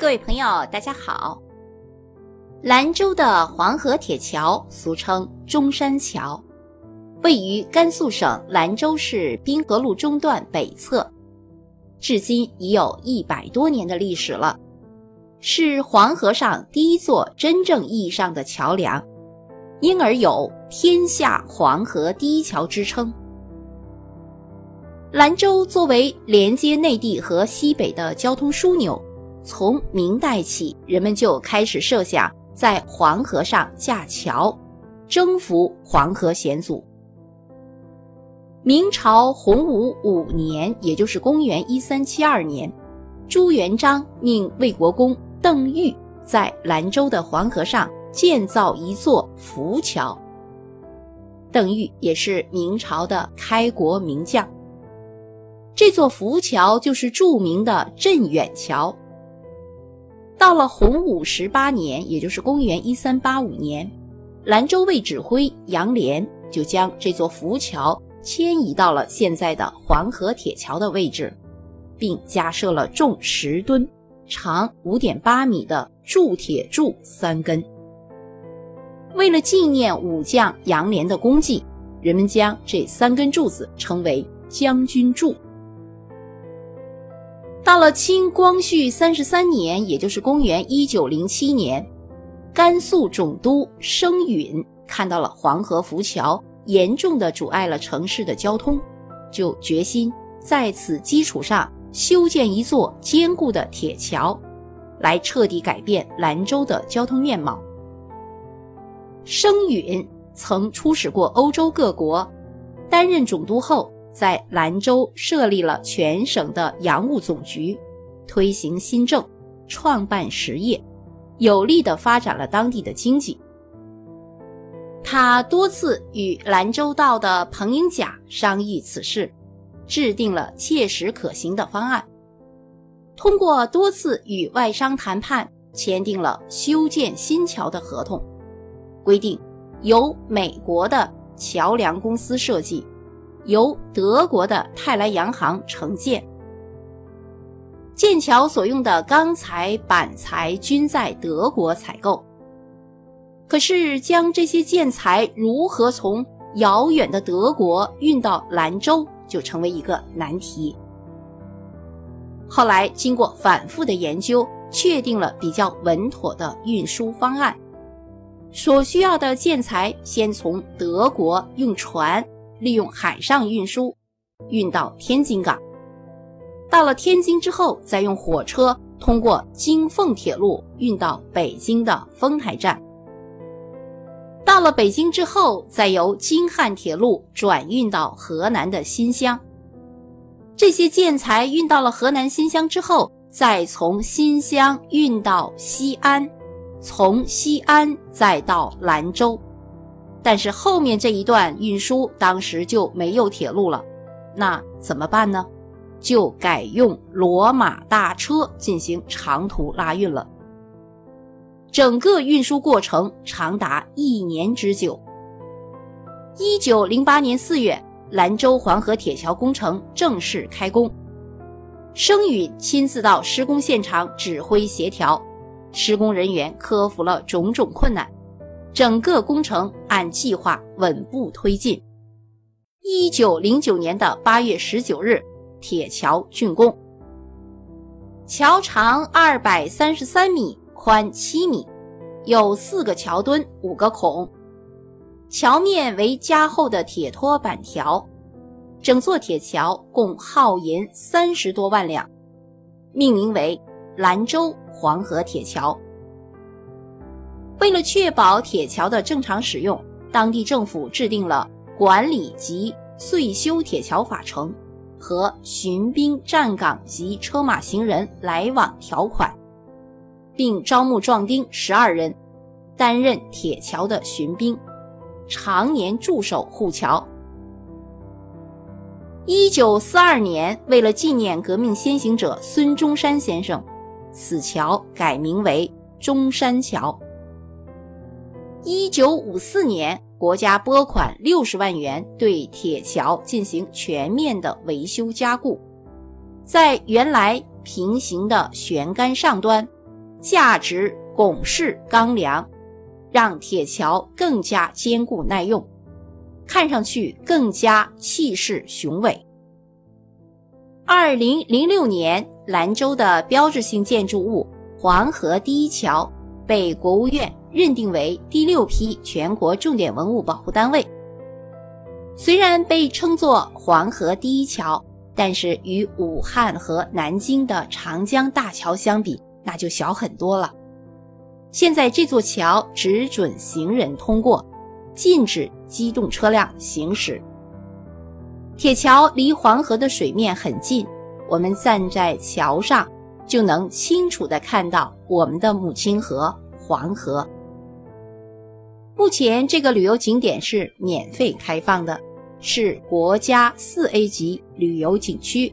各位朋友，大家好。兰州的黄河铁桥俗称中山桥，位于甘肃省兰州市滨河路中段北侧，至今已有一百多年的历史了，是黄河上第一座真正意义上的桥梁，因而有“天下黄河第一桥”之称。兰州作为连接内地和西北的交通枢纽，从明代起，人们就开始设想在黄河上架桥，征服黄河险阻。明朝洪武五年，也就是公元一三七二年，朱元璋命魏国公邓愈在兰州的黄河上建造一座浮桥。邓愈也是明朝的开国名将。这座浮桥就是著名的镇远桥。到了洪武十八年，也就是公元一三八五年，兰州卫指挥杨涟就将这座浮桥迁移到了现在的黄河铁桥的位置，并加设了重十吨、长五点八米的铸铁柱三根。为了纪念武将杨涟的功绩，人们将这三根柱子称为将军柱。到了清光绪三十三年，也就是公元一九零七年，甘肃总督生允看到了黄河浮桥严重的阻碍了城市的交通，就决心在此基础上修建一座坚固的铁桥，来彻底改变兰州的交通面貌。生允曾出使过欧洲各国，担任总督后。在兰州设立了全省的洋务总局，推行新政，创办实业，有力地发展了当地的经济。他多次与兰州道的彭英甲商议此事，制定了切实可行的方案。通过多次与外商谈判，签订了修建新桥的合同，规定由美国的桥梁公司设计。由德国的泰来洋行承建，建桥所用的钢材、板材均在德国采购。可是，将这些建材如何从遥远的德国运到兰州，就成为一个难题。后来，经过反复的研究，确定了比较稳妥的运输方案。所需要的建材，先从德国用船。利用海上运输，运到天津港。到了天津之后，再用火车通过京凤铁路运到北京的丰台站。到了北京之后，再由京汉铁路转运到河南的新乡。这些建材运到了河南新乡之后，再从新乡运到西安，从西安再到兰州。但是后面这一段运输当时就没有铁路了，那怎么办呢？就改用骡马大车进行长途拉运了。整个运输过程长达一年之久。一九零八年四月，兰州黄河铁桥工程正式开工，生允亲自到施工现场指挥协调，施工人员克服了种种困难。整个工程按计划稳步推进。一九零九年的八月十九日，铁桥竣工。桥长二百三十三米，宽七米，有四个桥墩，五个孔。桥面为加厚的铁托板条。整座铁桥共耗银三十多万两，命名为兰州黄河铁桥。为了确保铁桥的正常使用，当地政府制定了管理及岁修铁桥法程和巡兵站岗及车马行人来往条款，并招募壮丁十二人，担任铁桥的巡兵，常年驻守护桥。一九四二年，为了纪念革命先行者孙中山先生，此桥改名为中山桥。一九五四年，国家拨款六十万元对铁桥进行全面的维修加固，在原来平行的悬杆上端价值拱式钢梁，让铁桥更加坚固耐用，看上去更加气势雄伟。二零零六年，兰州的标志性建筑物黄河第一桥被国务院认定为第六批全国重点文物保护单位。虽然被称作黄河第一桥，但是与武汉和南京的长江大桥相比，那就小很多了。现在这座桥只准行人通过，禁止机动车辆行驶。铁桥离黄河的水面很近，我们站在桥上就能清楚地看到我们的母亲河黄河。目前这个旅游景点是免费开放的，是国家四 A 级旅游景区。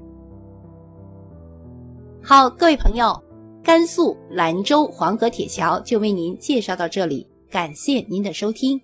好，各位朋友，甘肃兰州黄河铁桥就为您介绍到这里，感谢您的收听。